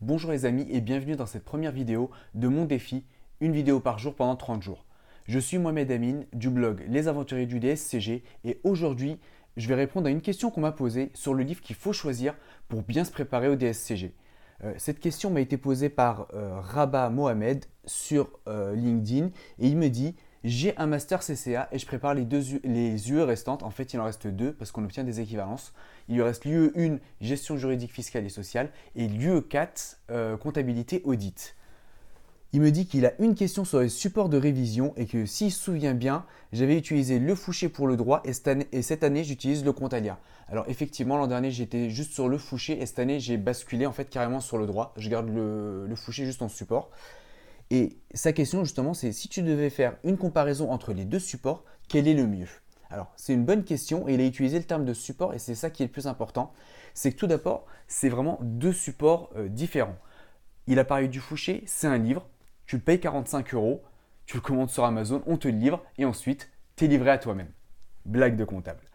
Bonjour les amis et bienvenue dans cette première vidéo de mon défi, une vidéo par jour pendant 30 jours. Je suis Mohamed Amin du blog Les Aventuriers du DSCG et aujourd'hui je vais répondre à une question qu'on m'a posée sur le livre qu'il faut choisir pour bien se préparer au DSCG. Euh, cette question m'a été posée par euh, Rabat Mohamed sur euh, LinkedIn et il me dit j'ai un master CCA et je prépare les deux les UE restantes. En fait, il en reste deux parce qu'on obtient des équivalences. Il lui reste l'UE 1, gestion juridique, fiscale et sociale, et l'UE 4, euh, comptabilité audit. Il me dit qu'il a une question sur les supports de révision et que s'il se souvient bien, j'avais utilisé le Fouché pour le droit et cette année, j'utilise le Comptalia. Alors effectivement, l'an dernier j'étais juste sur le Fouché et cette année j'ai basculé en fait carrément sur le droit. Je garde le, le Fouché juste en support. Et sa question justement, c'est si tu devais faire une comparaison entre les deux supports, quel est le mieux? Alors, c'est une bonne question et il a utilisé le terme de support et c'est ça qui est le plus important. C'est que tout d'abord, c'est vraiment deux supports euh, différents. Il a parlé du Fouché, c'est un livre, tu le payes 45 euros, tu le commandes sur Amazon, on te le livre et ensuite, tu es livré à toi-même. Blague de comptable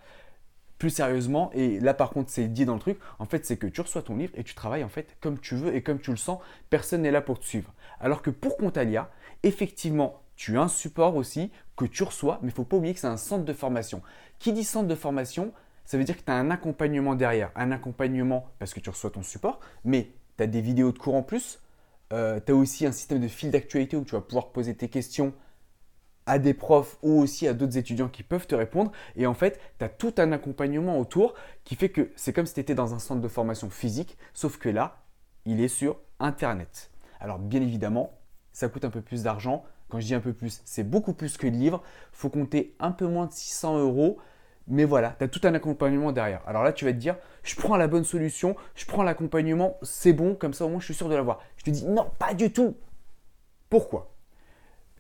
plus sérieusement, et là par contre c'est dit dans le truc, en fait c'est que tu reçois ton livre et tu travailles en fait comme tu veux et comme tu le sens, personne n'est là pour te suivre. Alors que pour Contalia, effectivement, tu as un support aussi que tu reçois, mais il faut pas oublier que c'est un centre de formation. Qui dit centre de formation, ça veut dire que tu as un accompagnement derrière. Un accompagnement parce que tu reçois ton support, mais tu as des vidéos de cours en plus. Euh, tu as aussi un système de fil d'actualité où tu vas pouvoir poser tes questions à des profs ou aussi à d'autres étudiants qui peuvent te répondre. Et en fait, tu as tout un accompagnement autour qui fait que c'est comme si tu étais dans un centre de formation physique, sauf que là, il est sur Internet. Alors bien évidemment, ça coûte un peu plus d'argent. Quand je dis un peu plus, c'est beaucoup plus que le livre. Il faut compter un peu moins de 600 euros. Mais voilà, tu as tout un accompagnement derrière. Alors là, tu vas te dire, je prends la bonne solution, je prends l'accompagnement, c'est bon, comme ça au moins je suis sûr de l'avoir. Je te dis, non, pas du tout. Pourquoi?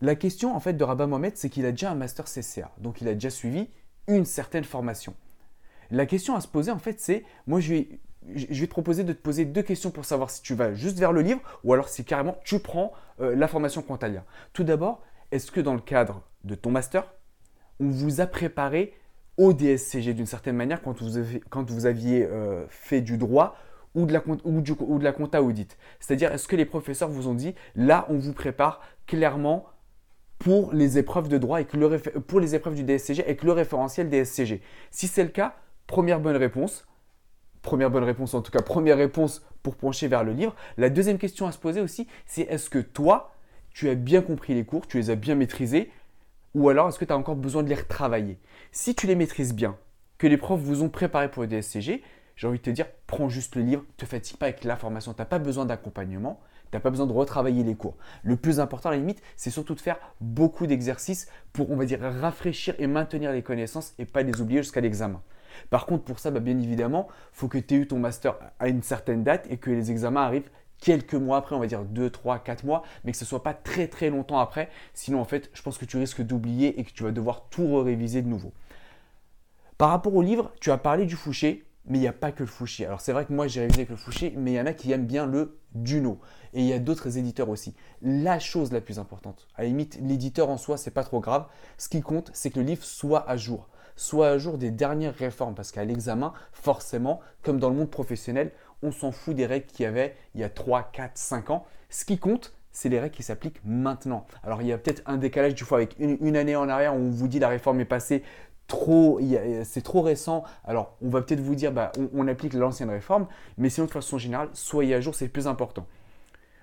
La question en fait de Rabat Mohamed, c'est qu'il a déjà un master CCA, donc il a déjà suivi une certaine formation. La question à se poser en fait, c'est moi je vais, je vais te proposer de te poser deux questions pour savoir si tu vas juste vers le livre ou alors si carrément tu prends euh, la formation Quantalia. Tout d'abord, est-ce que dans le cadre de ton master, on vous a préparé au DSCG d'une certaine manière quand vous, avez, quand vous aviez euh, fait du droit ou de la, ou de la compta audit? C'est-à-dire, est-ce que les professeurs vous ont dit, là, on vous prépare clairement pour les épreuves de droit et que le pour les épreuves du DSCG avec le référentiel DSCG. Si c'est le cas, première bonne réponse. Première bonne réponse, en tout cas, première réponse pour pencher vers le livre. La deuxième question à se poser aussi, c'est est-ce que toi, tu as bien compris les cours, tu les as bien maîtrisés, ou alors est-ce que tu as encore besoin de les retravailler? Si tu les maîtrises bien, que les profs vous ont préparé pour le DSCG, j'ai envie de te dire, prends juste le livre, ne te fatigue pas avec l'information, tu n'as pas besoin d'accompagnement. Tu pas besoin de retravailler les cours. Le plus important à la limite, c'est surtout de faire beaucoup d'exercices pour, on va dire, rafraîchir et maintenir les connaissances et pas les oublier jusqu'à l'examen. Par contre, pour ça, bah, bien évidemment, faut que tu aies eu ton master à une certaine date et que les examens arrivent quelques mois après, on va dire 2, 3, 4 mois, mais que ce ne soit pas très très longtemps après. Sinon, en fait, je pense que tu risques d'oublier et que tu vas devoir tout réviser de nouveau. Par rapport au livre, tu as parlé du Fouché mais il n'y a pas que le Fouché. Alors c'est vrai que moi j'ai révisé avec le Fouché, mais il y en a qui aiment bien le Duno. Et il y a d'autres éditeurs aussi. La chose la plus importante, à la limite, l'éditeur en soi, c'est pas trop grave. Ce qui compte, c'est que le livre soit à jour. Soit à jour des dernières réformes. Parce qu'à l'examen, forcément, comme dans le monde professionnel, on s'en fout des règles qu'il y avait il y a 3, 4, 5 ans. Ce qui compte, c'est les règles qui s'appliquent maintenant. Alors il y a peut-être un décalage du fois avec une, une, année en arrière où on vous dit la réforme est passée, trop, c'est trop récent. Alors, on va peut-être vous dire, bah, on, applique l'ancienne réforme, mais sinon, de façon générale, soyez à jour, c'est le plus important.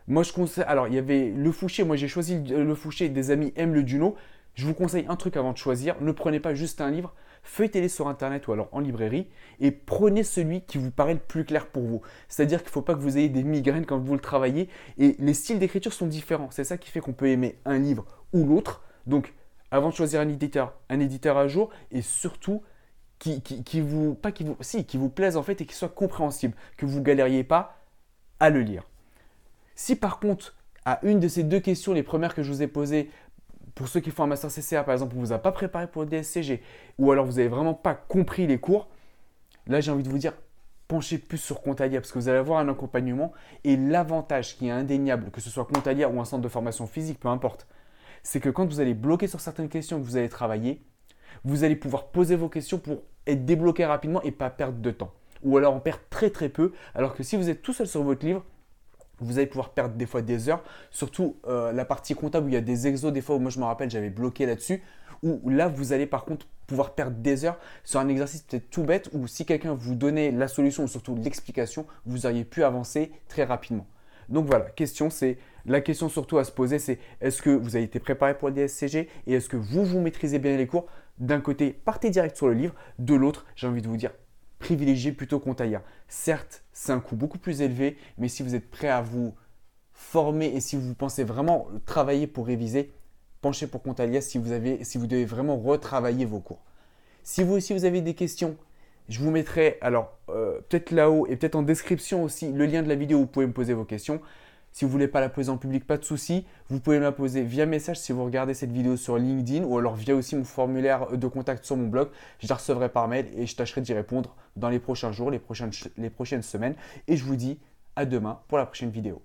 Moi, je conseille, alors, il y avait le Fouché, moi j'ai choisi le Fouché, des amis aiment le Duno. Je vous conseille un truc avant de choisir, ne prenez pas juste un livre, feuilletez-les sur internet ou alors en librairie et prenez celui qui vous paraît le plus clair pour vous. C'est-à-dire qu'il ne faut pas que vous ayez des migraines quand vous le travaillez et les styles d'écriture sont différents. C'est ça qui fait qu'on peut aimer un livre ou l'autre. Donc, avant de choisir un éditeur, un éditeur à jour et surtout qui, vous, pas qui vous, si, qui vous plaise en fait et qui soit compréhensible, que vous galériez pas à le lire. Si par contre, à une de ces deux questions, les premières que je vous ai posées, pour ceux qui font un master CCA par exemple, on ne vous a pas préparé pour le DSCG, ou alors vous n'avez vraiment pas compris les cours, là j'ai envie de vous dire, penchez plus sur Contalia parce que vous allez avoir un accompagnement et l'avantage qui est indéniable, que ce soit Contalia ou un centre de formation physique, peu importe, c'est que quand vous allez bloquer sur certaines questions que vous allez travailler, vous allez pouvoir poser vos questions pour être débloqué rapidement et pas perdre de temps. Ou alors en perdre très très peu, alors que si vous êtes tout seul sur votre livre, vous allez pouvoir perdre des fois des heures, surtout euh, la partie comptable où il y a des exos, des fois où moi je me rappelle j'avais bloqué là-dessus, où là vous allez par contre pouvoir perdre des heures sur un exercice peut-être tout bête, où si quelqu'un vous donnait la solution ou surtout l'explication, vous auriez pu avancer très rapidement. Donc voilà, question c'est la question surtout à se poser c'est est-ce que vous avez été préparé pour le DSCG et est-ce que vous vous maîtrisez bien les cours? D'un côté, partez direct sur le livre, de l'autre, j'ai envie de vous dire privilégiez plutôt Contalia. Certes, c'est un coût beaucoup plus élevé, mais si vous êtes prêt à vous former et si vous pensez vraiment travailler pour réviser, penchez pour Contalia si vous, avez, si vous devez vraiment retravailler vos cours. Si vous aussi vous avez des questions, je vous mettrai alors euh, peut-être là-haut et peut-être en description aussi le lien de la vidéo où vous pouvez me poser vos questions. Si vous ne voulez pas la poser en public, pas de souci. Vous pouvez me la poser via message si vous regardez cette vidéo sur LinkedIn ou alors via aussi mon formulaire de contact sur mon blog. Je la recevrai par mail et je tâcherai d'y répondre dans les prochains jours, les prochaines, les prochaines semaines. Et je vous dis à demain pour la prochaine vidéo.